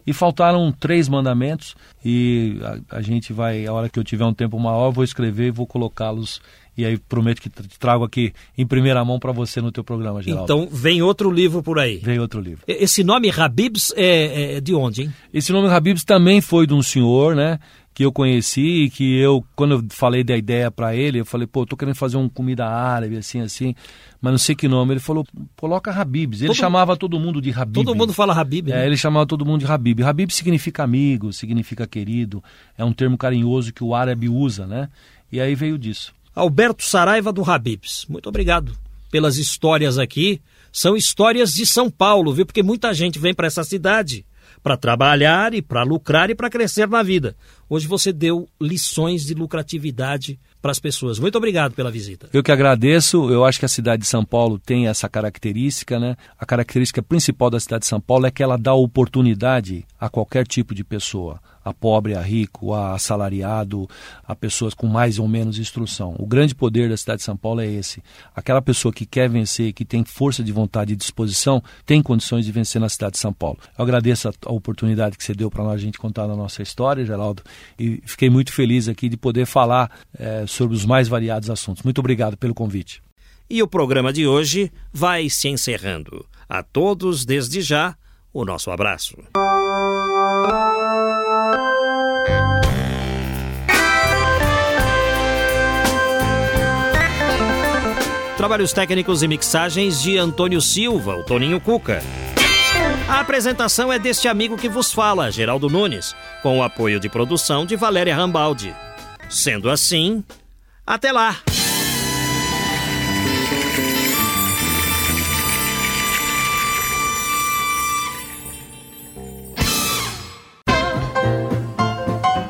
E faltaram três mandamentos e a, a gente vai, a hora que eu tiver um tempo maior, vou escrever e vou colocá-los e aí prometo que trago aqui em primeira mão para você no teu programa, Geraldo. Então vem outro livro por aí. Vem outro livro. Esse nome Habibs é, é de onde, hein? Esse nome Habibs também foi de um senhor, né? Que eu conheci e que eu, quando eu falei da ideia para ele, eu falei, pô, tô querendo fazer uma comida árabe, assim, assim, mas não sei que nome. Ele falou, coloca Habibs. Ele todo, chamava todo mundo de Habib. Todo mundo fala Habib, né? É, ele chamava todo mundo de Habib. Habib significa amigo, significa querido, é um termo carinhoso que o árabe usa, né? E aí veio disso. Alberto Saraiva do Habibs. Muito obrigado pelas histórias aqui. São histórias de São Paulo, viu? Porque muita gente vem para essa cidade para trabalhar e para lucrar e para crescer na vida. Hoje você deu lições de lucratividade para as pessoas. Muito obrigado pela visita. Eu que agradeço. Eu acho que a cidade de São Paulo tem essa característica, né? A característica principal da cidade de São Paulo é que ela dá oportunidade a qualquer tipo de pessoa a pobre, a rico, a assalariado, a pessoas com mais ou menos instrução. O grande poder da cidade de São Paulo é esse. Aquela pessoa que quer vencer, que tem força de vontade e disposição, tem condições de vencer na cidade de São Paulo. Eu agradeço a, a oportunidade que você deu para nós a gente contar a nossa história, Geraldo, e fiquei muito feliz aqui de poder falar é, sobre os mais variados assuntos. Muito obrigado pelo convite. E o programa de hoje vai se encerrando. A todos, desde já, o nosso abraço. Trabalhos técnicos e mixagens de Antônio Silva, o Toninho Cuca. A apresentação é deste amigo que vos fala, Geraldo Nunes, com o apoio de produção de Valéria Rambaldi. Sendo assim, até lá!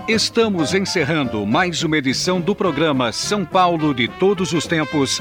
Estamos encerrando mais uma edição do programa São Paulo de Todos os Tempos